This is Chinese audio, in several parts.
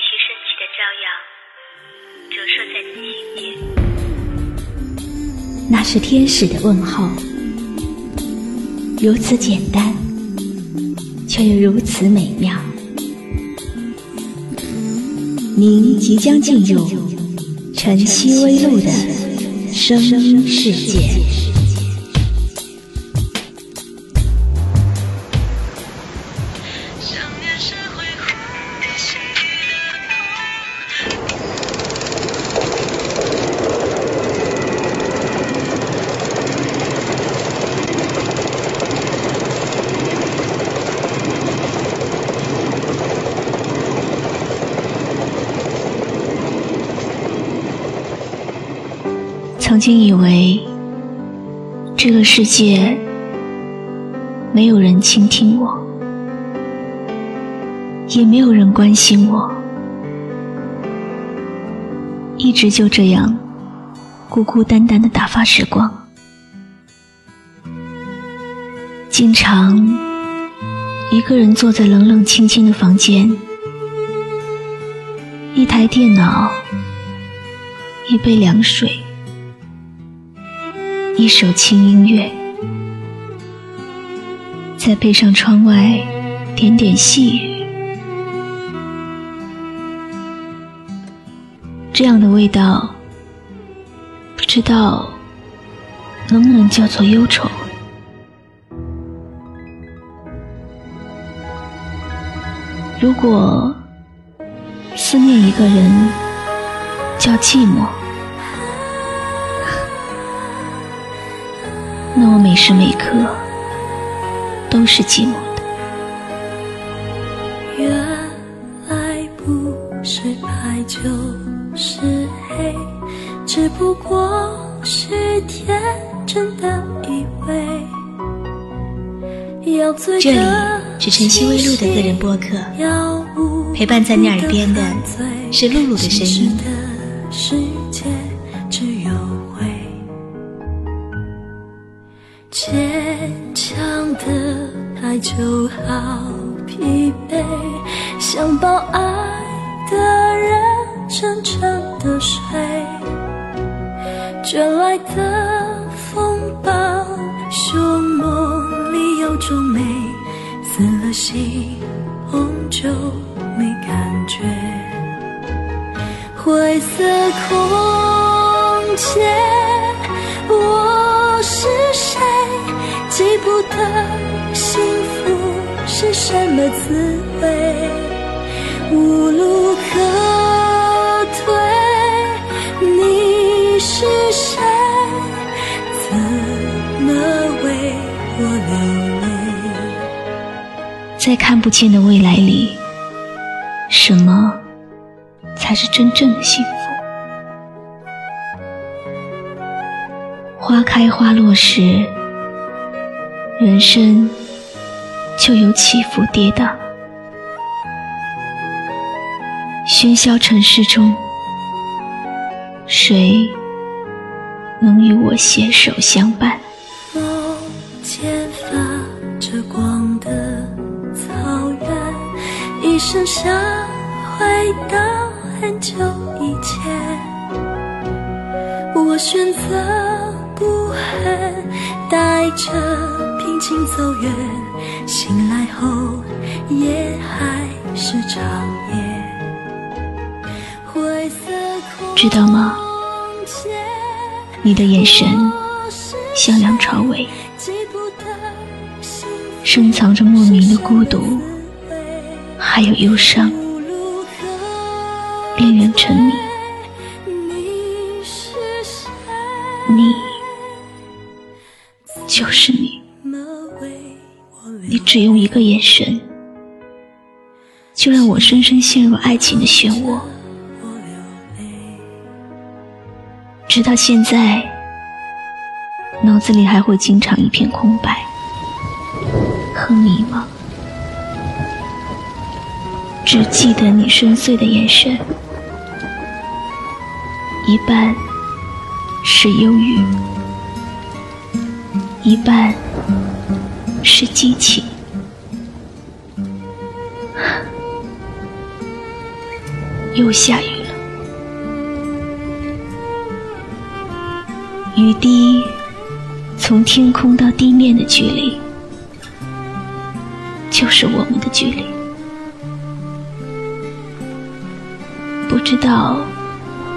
将那徐徐升起的朝阳折射在你心间。那是天使的问候，如此简单，却又如此美妙。您即将进入晨曦微露的声世界。曾经以为这个世界没有人倾听我，也没有人关心我，一直就这样孤孤单单的打发时光，经常一个人坐在冷冷清清的房间，一台电脑，一杯凉水。一首轻音乐，再配上窗外点点细雨，这样的味道，不知道能不能叫做忧愁。如果思念一个人叫寂寞。那我每时每刻都是寂寞的。原来不是白就是黑，只不过是天真的以为要醉这里的是晨曦微露的个人播客，陪伴在你耳边的是露露的声音。就好疲惫，想抱爱的人沉沉的睡，卷来的风暴，凶梦里有种美，死了心红就没感觉。灰色空间，我是谁？记不得是什么滋味，无路可退。你是谁？怎么为我流泪？在看不见的未来里，什么才是真正的幸福？花开花落时，人生就有起伏跌宕。喧嚣城市中，谁能与我携手相伴？梦见发着光的草原，一生想回到很久以前。我选择不恨，带着平静走远，醒来后也还是长夜。灰色空知道吗？间你的眼神像梁朝伟，深藏着莫名的孤独，还有忧伤，令人沉迷。你就是你。只用一个眼神，就让我深深陷入爱情的漩涡。直到现在，脑子里还会经常一片空白和迷茫，只记得你深邃的眼神，一半是忧郁。一半是激情。又下雨了，雨滴从天空到地面的距离，就是我们的距离。不知道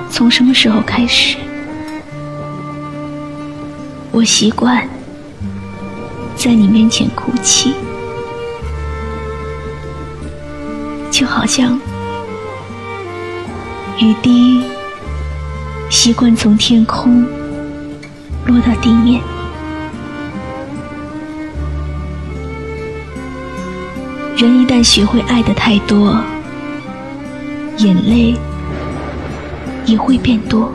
从什么时候开始，我习惯。在你面前哭泣，就好像雨滴习惯从天空落到地面。人一旦学会爱的太多，眼泪也会变多，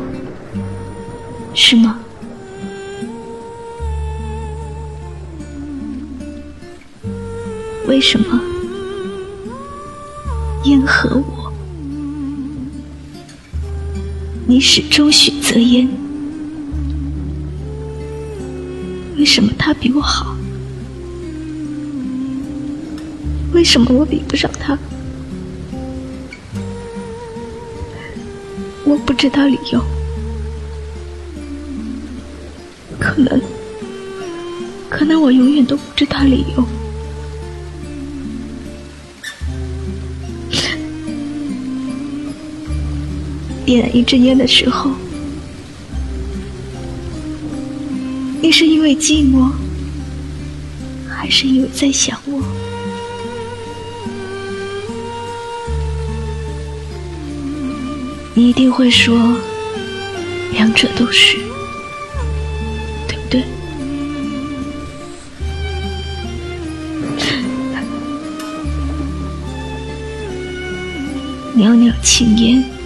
是吗？为什么烟和我，你始终选择烟？为什么他比我好？为什么我比不上他？我不知道理由，可能，可能我永远都不知道理由。点一支烟的时候，你是因为寂寞，还是因为在想我？你一定会说，两者都是，对不对？袅袅青烟。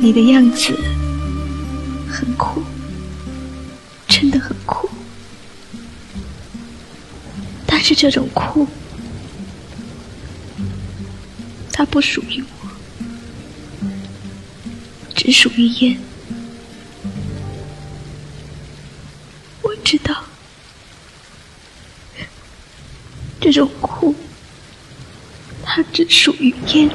你的样子很酷，真的很酷。但是这种酷，它不属于我，只属于烟。我知道，这种酷，它只属于烟。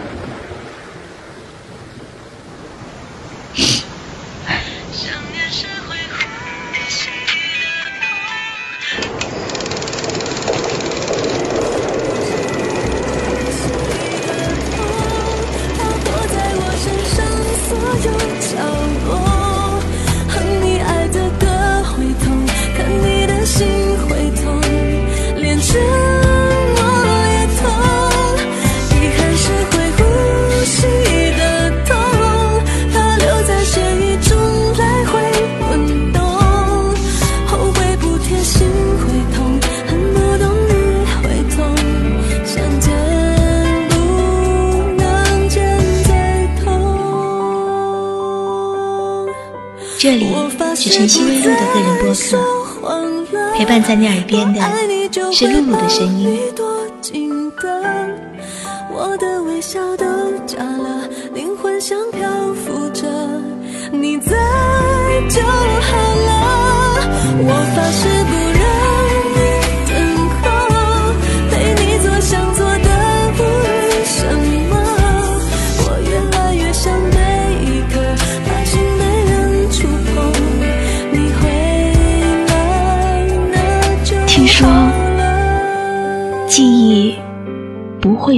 这里是晨曦微露的个人播客，陪伴在你耳边的是露露的声音。我的微笑都假了，灵魂像漂浮着，你在就好了。我发誓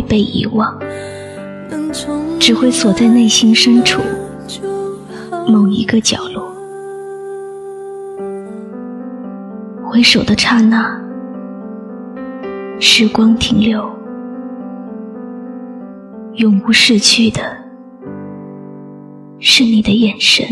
被遗忘，只会锁在内心深处某一个角落。回首的刹那，时光停留，永无逝去的，是你的眼神。